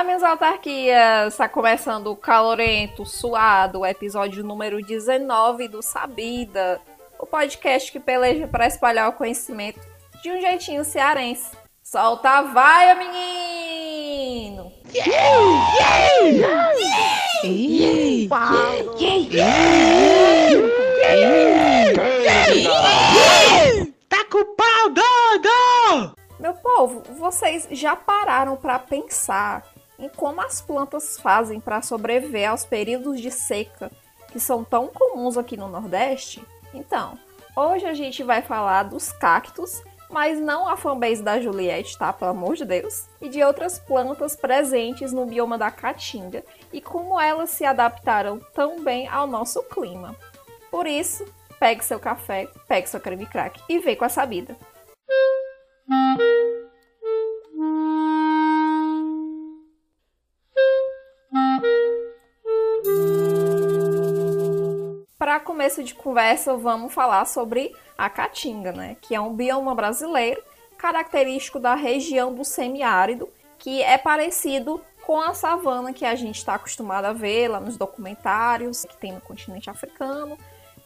Olá, minhas autarquias! Está começando o calorento, suado, episódio número 19 do Sabida, o podcast que peleja para espalhar o conhecimento de um jeitinho cearense. Solta a vaia, menino! Tá com o pau, doido! Meu povo, vocês já pararam para pensar em como as plantas fazem para sobreviver aos períodos de seca que são tão comuns aqui no Nordeste? Então, hoje a gente vai falar dos cactos, mas não a fanbase da Juliette, tá? Pelo amor de Deus. E de outras plantas presentes no bioma da Caatinga e como elas se adaptaram tão bem ao nosso clima. Por isso, pegue seu café, pegue seu creme crack e vem com a sabida. Começo de conversa, vamos falar sobre a caatinga, né? Que é um bioma brasileiro característico da região do semiárido, que é parecido com a savana que a gente está acostumado a ver lá nos documentários que tem no continente africano,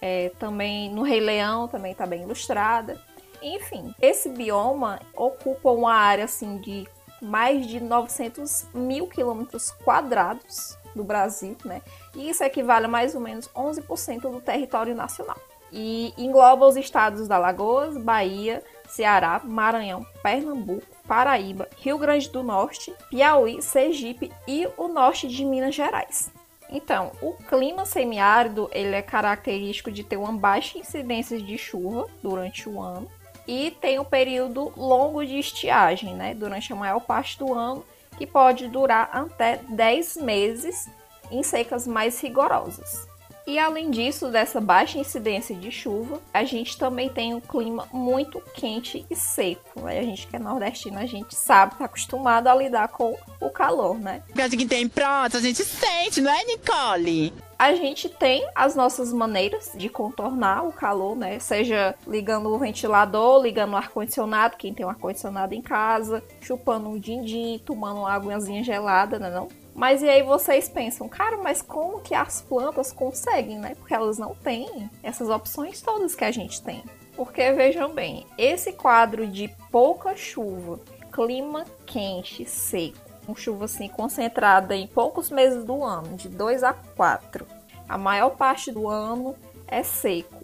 é, também no Rei Leão também está bem ilustrada. Enfim, esse bioma ocupa uma área assim de mais de 900 mil quilômetros quadrados do Brasil, né? E isso equivale a mais ou menos 11% do território nacional. E engloba os estados da Alagoas, Bahia, Ceará, Maranhão, Pernambuco, Paraíba, Rio Grande do Norte, Piauí, Sergipe e o norte de Minas Gerais. Então, o clima semiárido ele é característico de ter uma baixa incidência de chuva durante o ano e tem um período longo de estiagem, né, durante a maior parte do ano, que pode durar até 10 meses em secas mais rigorosas. E além disso, dessa baixa incidência de chuva, a gente também tem um clima muito quente e seco. Né? A gente que é nordestino, a gente sabe, está acostumado a lidar com o calor, né? Porque que tem pronto, a gente sente, não é, Nicole? A gente tem as nossas maneiras de contornar o calor, né? Seja ligando o ventilador, ligando o ar-condicionado, quem tem um ar-condicionado em casa, chupando um din-din, tomando uma aguinhazinha gelada, né não? Mas e aí vocês pensam, cara, mas como que as plantas conseguem, né? Porque elas não têm essas opções todas que a gente tem. Porque vejam bem, esse quadro de pouca chuva, clima quente, seco, com chuva assim concentrada em poucos meses do ano, de 2 a 4. A maior parte do ano é seco,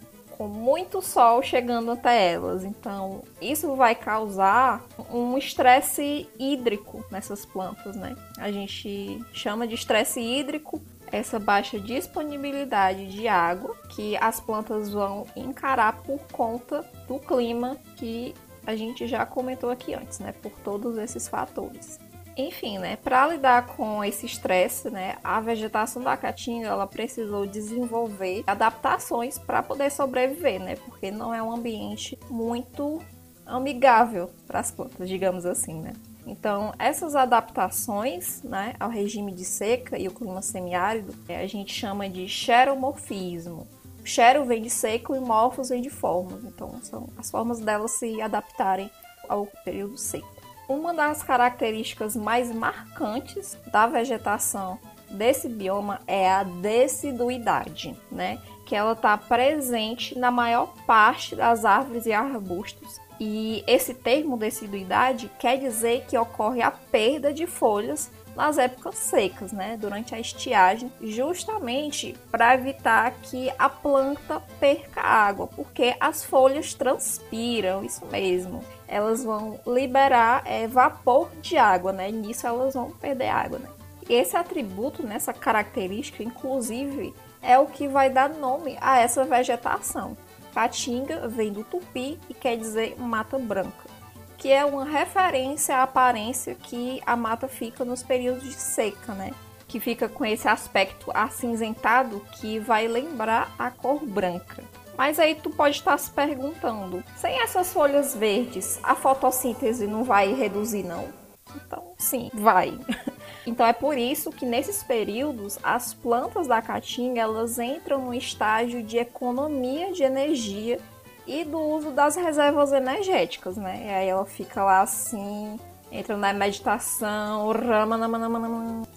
com muito sol chegando até elas. Então, isso vai causar um estresse hídrico nessas plantas, né? A gente chama de estresse hídrico essa baixa disponibilidade de água que as plantas vão encarar por conta do clima que a gente já comentou aqui antes, né? Por todos esses fatores. Enfim, né, para lidar com esse estresse, né, a vegetação da caatinga ela precisou desenvolver adaptações para poder sobreviver, né, porque não é um ambiente muito amigável para as plantas, digamos assim, né. Então, essas adaptações né, ao regime de seca e o clima semiárido, a gente chama de xeromorfismo. Xero vem de seco e morfos vem de formas. Então, são as formas delas se adaptarem ao período seco. Uma das características mais marcantes da vegetação desse bioma é a deciduidade, né? Que ela está presente na maior parte das árvores e arbustos. E esse termo deciduidade quer dizer que ocorre a perda de folhas nas épocas secas, né, durante a estiagem, justamente para evitar que a planta perca água, porque as folhas transpiram, isso mesmo elas vão liberar é, vapor de água, né? E nisso elas vão perder água, né? E esse atributo, nessa característica, inclusive, é o que vai dar nome a essa vegetação. Caatinga vem do tupi e quer dizer mata branca, que é uma referência à aparência que a mata fica nos períodos de seca, né? Que fica com esse aspecto acinzentado que vai lembrar a cor branca. Mas aí tu pode estar se perguntando: sem essas folhas verdes, a fotossíntese não vai reduzir, não? Então, sim, vai. Então é por isso que nesses períodos as plantas da caatinga elas entram no estágio de economia de energia e do uso das reservas energéticas, né? E aí ela fica lá assim Entra na meditação, rama,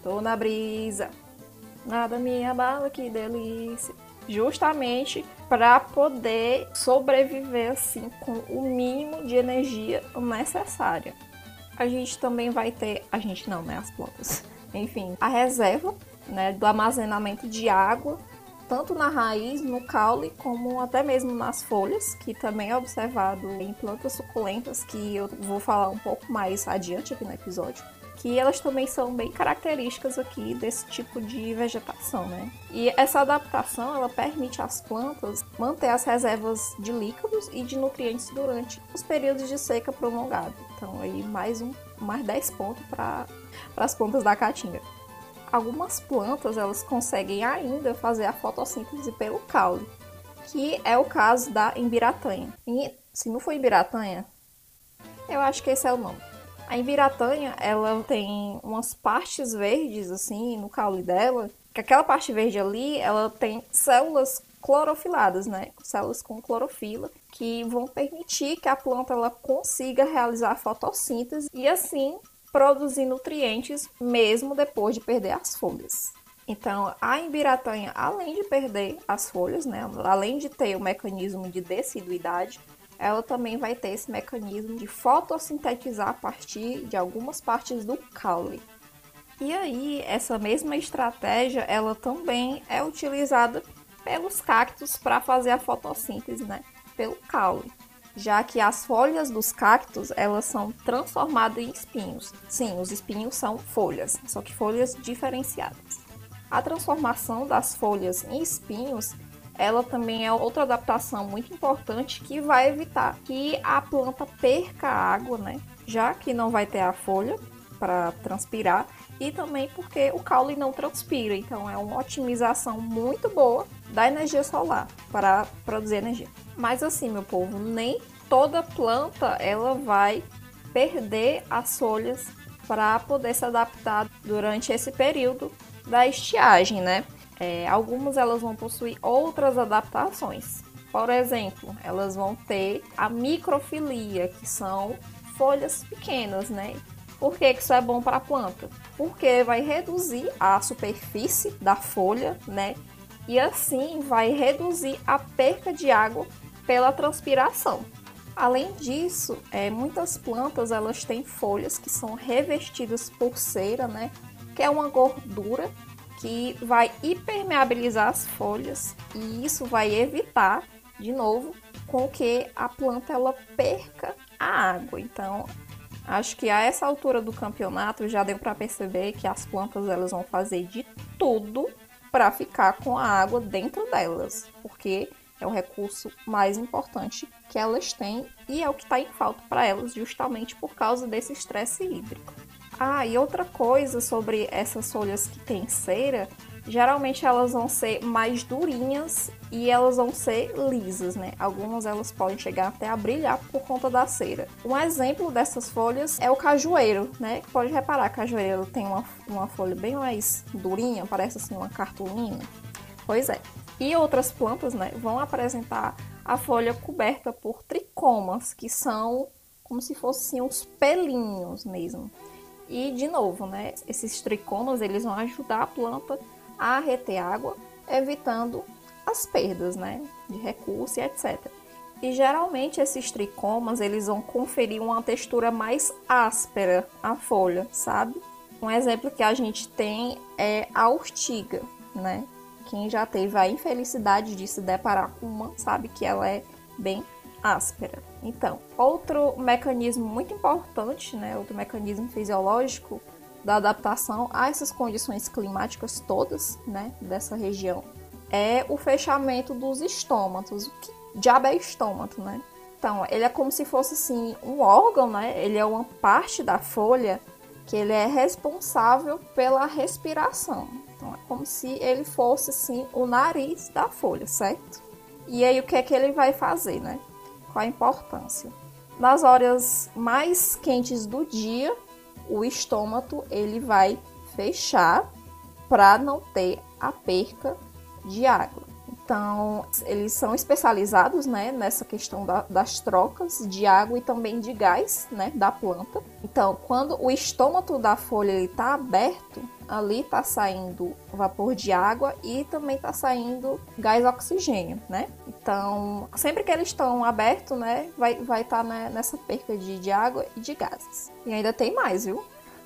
tô na brisa. Nada me abala, que delícia. Justamente para poder sobreviver assim com o mínimo de energia necessária. A gente também vai ter, a gente não, né, as plantas. Enfim, a reserva, né, do armazenamento de água, tanto na raiz, no caule, como até mesmo nas folhas, que também é observado em plantas suculentas, que eu vou falar um pouco mais adiante aqui no episódio que elas também são bem características aqui desse tipo de vegetação, né? E essa adaptação, ela permite às plantas manter as reservas de líquidos e de nutrientes durante os períodos de seca prolongada. Então, aí mais um, mais 10 pontos para as plantas da caatinga. Algumas plantas, elas conseguem ainda fazer a fotossíntese pelo caule, que é o caso da embiratanha. E se não for embiratanha, eu acho que esse é o nome a embiratanha, ela tem umas partes verdes, assim, no caule dela, que aquela parte verde ali, ela tem células clorofiladas, né? Células com clorofila, que vão permitir que a planta ela consiga realizar a fotossíntese e assim produzir nutrientes mesmo depois de perder as folhas. Então, a embiratanha, além de perder as folhas, né, além de ter o mecanismo de deciduidade, ela também vai ter esse mecanismo de fotossintetizar a partir de algumas partes do caule. E aí, essa mesma estratégia, ela também é utilizada pelos cactos para fazer a fotossíntese, né? Pelo caule. Já que as folhas dos cactos, elas são transformadas em espinhos. Sim, os espinhos são folhas, só que folhas diferenciadas. A transformação das folhas em espinhos ela também é outra adaptação muito importante que vai evitar que a planta perca água, né? Já que não vai ter a folha para transpirar e também porque o caule não transpira, então é uma otimização muito boa da energia solar para produzir energia. Mas assim, meu povo, nem toda planta ela vai perder as folhas para poder se adaptar durante esse período da estiagem, né? É, algumas elas vão possuir outras adaptações. Por exemplo, elas vão ter a microfilia, que são folhas pequenas, né? Por que isso é bom para a planta? Porque vai reduzir a superfície da folha, né? E assim vai reduzir a perca de água pela transpiração. Além disso, é, muitas plantas elas têm folhas que são revestidas por cera, né? Que é uma gordura que vai impermeabilizar as folhas e isso vai evitar, de novo, com que a planta ela perca a água. Então, acho que a essa altura do campeonato já deu para perceber que as plantas elas vão fazer de tudo para ficar com a água dentro delas, porque é o recurso mais importante que elas têm e é o que está em falta para elas, justamente por causa desse estresse hídrico. Ah, e outra coisa sobre essas folhas que tem cera, geralmente elas vão ser mais durinhas e elas vão ser lisas, né? Algumas elas podem chegar até a brilhar por conta da cera. Um exemplo dessas folhas é o cajueiro, né? Pode reparar, cajueiro tem uma, uma folha bem mais durinha, parece assim uma cartolina. Pois é. E outras plantas, né, vão apresentar a folha coberta por tricomas, que são como se fossem uns pelinhos mesmo. E de novo, né, esses tricomas eles vão ajudar a planta a reter água, evitando as perdas, né, de recurso e etc. E geralmente esses tricomas eles vão conferir uma textura mais áspera à folha, sabe? Um exemplo que a gente tem é a urtiga, né? Quem já teve a infelicidade de se deparar com uma sabe que ela é bem áspera. Então, outro mecanismo muito importante, né, outro mecanismo fisiológico da adaptação a essas condições climáticas todas, né, dessa região, é o fechamento dos estômatos. O que diabo é estômato, né? Então, ele é como se fosse assim um órgão, né? Ele é uma parte da folha que ele é responsável pela respiração. Então, é como se ele fosse assim o nariz da folha, certo? E aí o que é que ele vai fazer, né? Qual a importância. Nas horas mais quentes do dia, o estômago ele vai fechar para não ter a perca de água. Então, eles são especializados né, nessa questão da, das trocas de água e também de gás né, da planta. Então, quando o estômago da folha está aberto, ali está saindo vapor de água e também está saindo gás oxigênio, né? Então, sempre que eles estão abertos, né, vai estar vai tá né, nessa perca de, de água e de gases. E ainda tem mais, viu?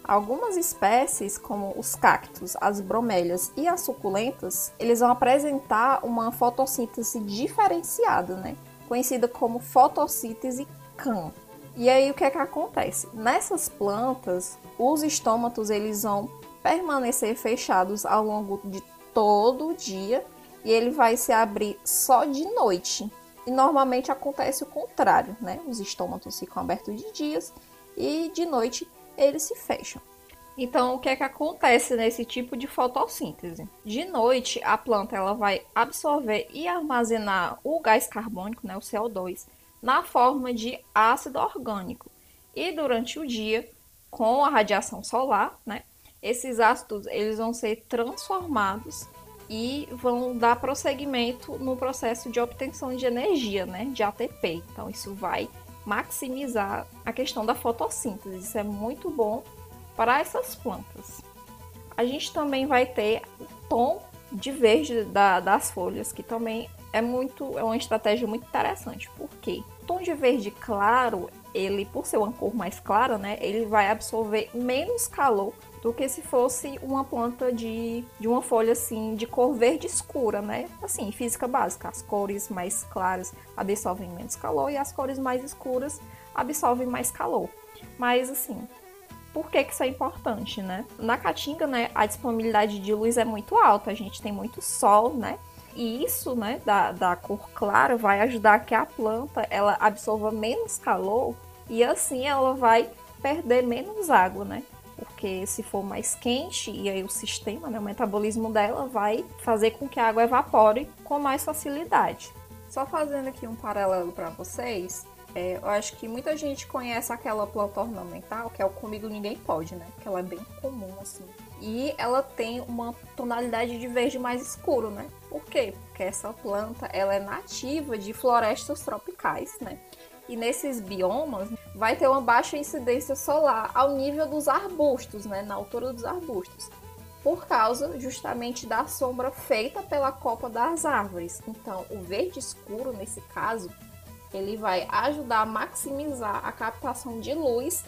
Algumas espécies, como os cactos, as bromélias e as suculentas, eles vão apresentar uma fotossíntese diferenciada, né? Conhecida como fotossíntese CAM. E aí o que é que acontece? Nessas plantas, os estômatos eles vão permanecer fechados ao longo de todo o dia e ele vai se abrir só de noite. E normalmente acontece o contrário, né? Os estômatos ficam abertos de dias e de noite eles se fecham. Então, o que é que acontece nesse tipo de fotossíntese? De noite, a planta ela vai absorver e armazenar o gás carbônico, né, o CO2, na forma de ácido orgânico. E durante o dia, com a radiação solar, né, esses ácidos eles vão ser transformados e vão dar prosseguimento no processo de obtenção de energia, né, de ATP. Então, isso vai maximizar a questão da fotossíntese. Isso é muito bom para essas plantas. A gente também vai ter o tom de verde da, das folhas, que também é muito é uma estratégia muito interessante. Por quê? O tom de verde claro, ele por ser uma cor mais clara, né, ele vai absorver menos calor do que se fosse uma planta de, de uma folha assim de cor verde escura, né? Assim, física básica. As cores mais claras absorvem menos calor e as cores mais escuras absorvem mais calor. Mas assim, por que, que isso é importante, né? Na caatinga, né, a disponibilidade de luz é muito alta, a gente tem muito sol, né? E isso, né, da, da cor clara vai ajudar que a planta ela absorva menos calor e assim ela vai perder menos água, né? Porque se for mais quente e aí o sistema, né, o metabolismo dela vai fazer com que a água evapore com mais facilidade. Só fazendo aqui um paralelo para vocês, é, eu acho que muita gente conhece aquela planta ornamental, que é o Comigo Ninguém Pode, né? Que ela é bem comum, assim. E ela tem uma tonalidade de verde mais escuro, né? Por quê? Porque essa planta, ela é nativa de florestas tropicais, né? E nesses biomas vai ter uma baixa incidência solar ao nível dos arbustos, né, na altura dos arbustos, por causa justamente da sombra feita pela copa das árvores. Então, o verde escuro nesse caso, ele vai ajudar a maximizar a captação de luz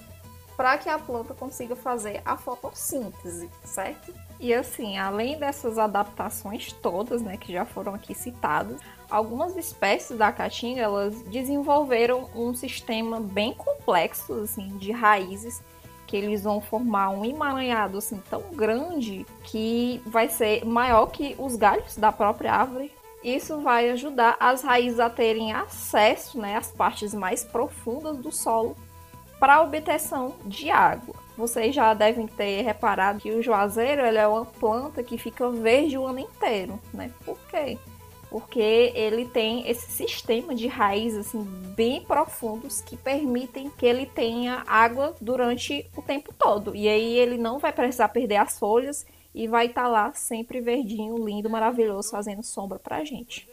para que a planta consiga fazer a fotossíntese, certo? E assim, além dessas adaptações todas, né, que já foram aqui citadas, algumas espécies da caatinga elas desenvolveram um sistema bem complexo assim de raízes que eles vão formar um emaranhado assim tão grande que vai ser maior que os galhos da própria árvore. Isso vai ajudar as raízes a terem acesso né, às partes mais profundas do solo para obtenção de água. Vocês já devem ter reparado que o juazeiro é uma planta que fica verde o ano inteiro, né? Por quê? Porque ele tem esse sistema de raízes assim, bem profundos que permitem que ele tenha água durante o tempo todo. E aí ele não vai precisar perder as folhas e vai estar tá lá sempre verdinho, lindo, maravilhoso, fazendo sombra pra gente.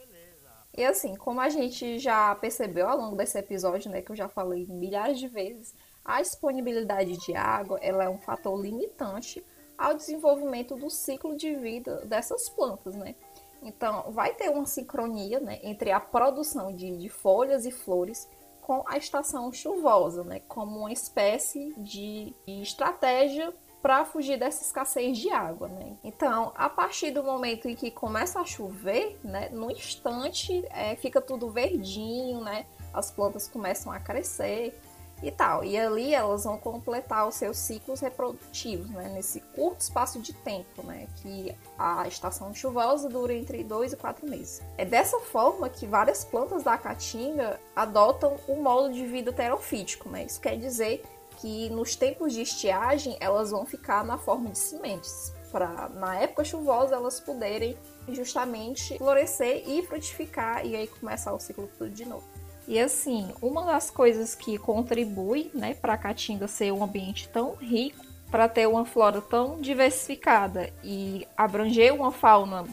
E assim, como a gente já percebeu ao longo desse episódio, né, que eu já falei milhares de vezes, a disponibilidade de água ela é um fator limitante ao desenvolvimento do ciclo de vida dessas plantas, né? Então, vai ter uma sincronia né, entre a produção de, de folhas e flores com a estação chuvosa, né, como uma espécie de, de estratégia para fugir dessa escassez de água, né? Então, a partir do momento em que começa a chover, né, no instante é, fica tudo verdinho, né? As plantas começam a crescer e tal. E ali elas vão completar os seus ciclos reprodutivos, né? Nesse curto espaço de tempo, né? Que a estação chuvosa dura entre dois e quatro meses. É dessa forma que várias plantas da caatinga adotam o um modo de vida terofítico, né? Isso quer dizer que nos tempos de estiagem elas vão ficar na forma de sementes, para na época chuvosa elas poderem justamente florescer e frutificar e aí começar o ciclo tudo de novo. E assim, uma das coisas que contribui, né, para a Caatinga ser um ambiente tão rico, para ter uma flora tão diversificada e abranger uma fauna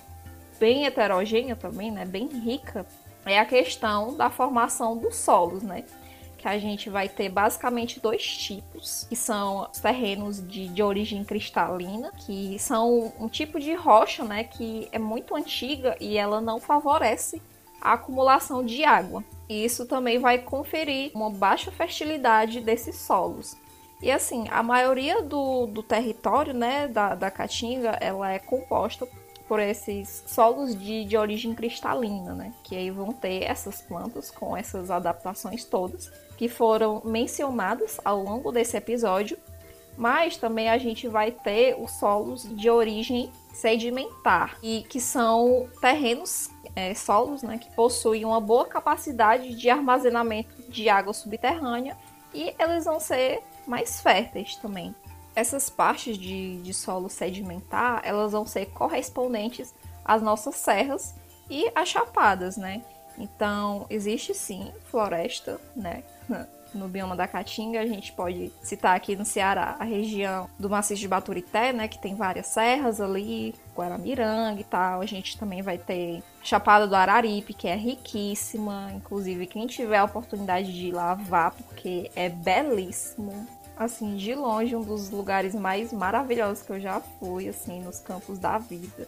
bem heterogênea também, né, bem rica, é a questão da formação dos solos, né? Que a gente vai ter basicamente dois tipos, que são os terrenos de, de origem cristalina, que são um tipo de rocha, né, que é muito antiga e ela não favorece a acumulação de água. E isso também vai conferir uma baixa fertilidade desses solos. E assim, a maioria do, do território né, da, da Caatinga ela é composta por esses solos de, de origem cristalina, né? Que aí vão ter essas plantas com essas adaptações todas que foram mencionadas ao longo desse episódio. Mas também a gente vai ter os solos de origem sedimentar e que são terrenos é, solos né, que possuem uma boa capacidade de armazenamento de água subterrânea e eles vão ser mais férteis também. Essas partes de, de solo sedimentar, elas vão ser correspondentes às nossas serras e às chapadas, né? Então, existe sim floresta, né? No bioma da Caatinga, a gente pode citar aqui no Ceará a região do maciço de Baturité, né? Que tem várias serras ali, Guaramiranga e tal. A gente também vai ter Chapada do Araripe, que é riquíssima. Inclusive, quem tiver a oportunidade de ir lá, vá, porque é belíssimo assim, de longe, um dos lugares mais maravilhosos que eu já fui, assim, nos campos da vida.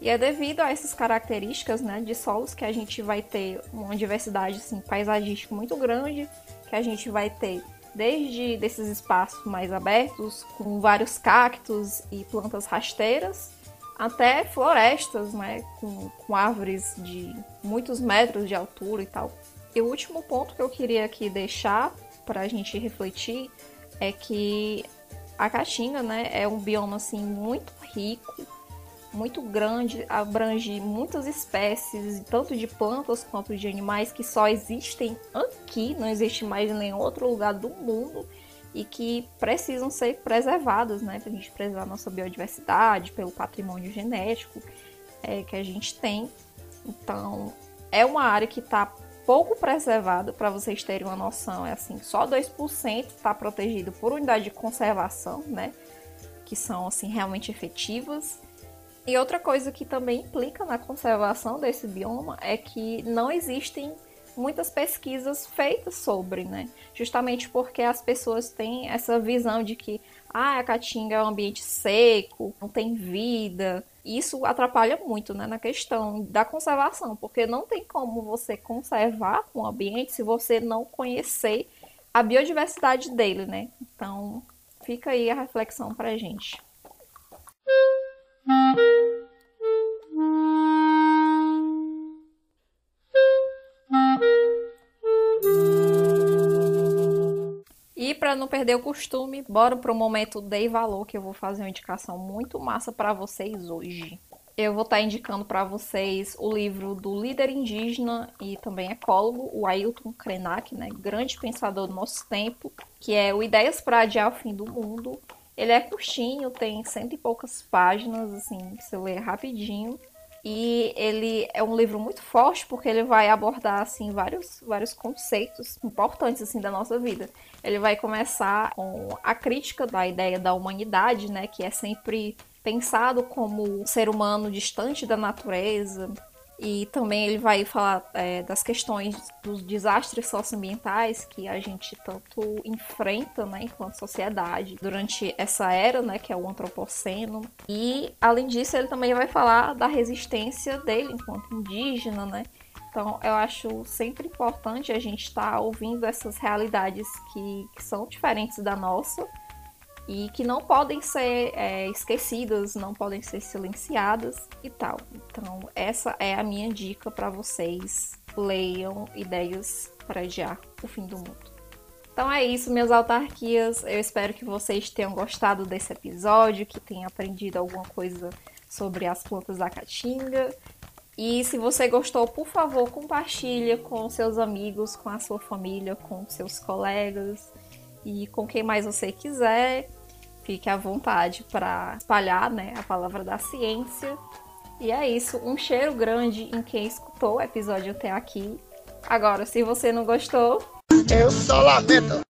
E é devido a essas características, né, de solos que a gente vai ter uma diversidade, assim, paisagística muito grande, que a gente vai ter desde desses espaços mais abertos, com vários cactos e plantas rasteiras, até florestas, né, com, com árvores de muitos metros de altura e tal. E o último ponto que eu queria aqui deixar para a gente refletir é que a Caatinga, né, é um bioma assim muito rico, muito grande, abrange muitas espécies, tanto de plantas quanto de animais que só existem aqui, não existe mais em nenhum outro lugar do mundo e que precisam ser preservadas, né, para a gente preservar nossa biodiversidade, pelo patrimônio genético é, que a gente tem. Então, é uma área que está pouco preservado, para vocês terem uma noção, é assim, só 2% está protegido por unidade de conservação, né? Que são assim realmente efetivas. E outra coisa que também implica na conservação desse bioma é que não existem muitas pesquisas feitas sobre, né? Justamente porque as pessoas têm essa visão de que ah, a caatinga é um ambiente seco, não tem vida, isso atrapalha muito né, na questão da conservação, porque não tem como você conservar um ambiente se você não conhecer a biodiversidade dele, né? Então, fica aí a reflexão para gente. E para não perder o costume, bora pro momento Dei Valor, que eu vou fazer uma indicação muito massa para vocês hoje. Eu vou estar tá indicando para vocês o livro do líder indígena e também ecólogo, o Ailton Krenak, né, grande pensador do nosso tempo, que é o Ideias para Adiar o Fim do Mundo. Ele é curtinho, tem cento e poucas páginas, assim, você lê rapidinho. E ele é um livro muito forte porque ele vai abordar assim vários, vários conceitos importantes assim da nossa vida. Ele vai começar com a crítica da ideia da humanidade, né, que é sempre pensado como um ser humano distante da natureza, e também ele vai falar é, das questões dos desastres socioambientais que a gente tanto enfrenta, né, enquanto sociedade, durante essa era, né, que é o antropoceno. E, além disso, ele também vai falar da resistência dele enquanto indígena, né. Então, eu acho sempre importante a gente estar tá ouvindo essas realidades que, que são diferentes da nossa, e que não podem ser é, esquecidas, não podem ser silenciadas e tal. Então, essa é a minha dica para vocês. Leiam ideias para adiar o fim do mundo. Então é isso, minhas autarquias. Eu espero que vocês tenham gostado desse episódio, que tenham aprendido alguma coisa sobre as plantas da caatinga. E se você gostou, por favor, compartilhe com seus amigos, com a sua família, com seus colegas e com quem mais você quiser. Fique à vontade para espalhar né, a palavra da ciência. E é isso. Um cheiro grande em quem escutou o episódio até aqui. Agora, se você não gostou. Eu só lamento.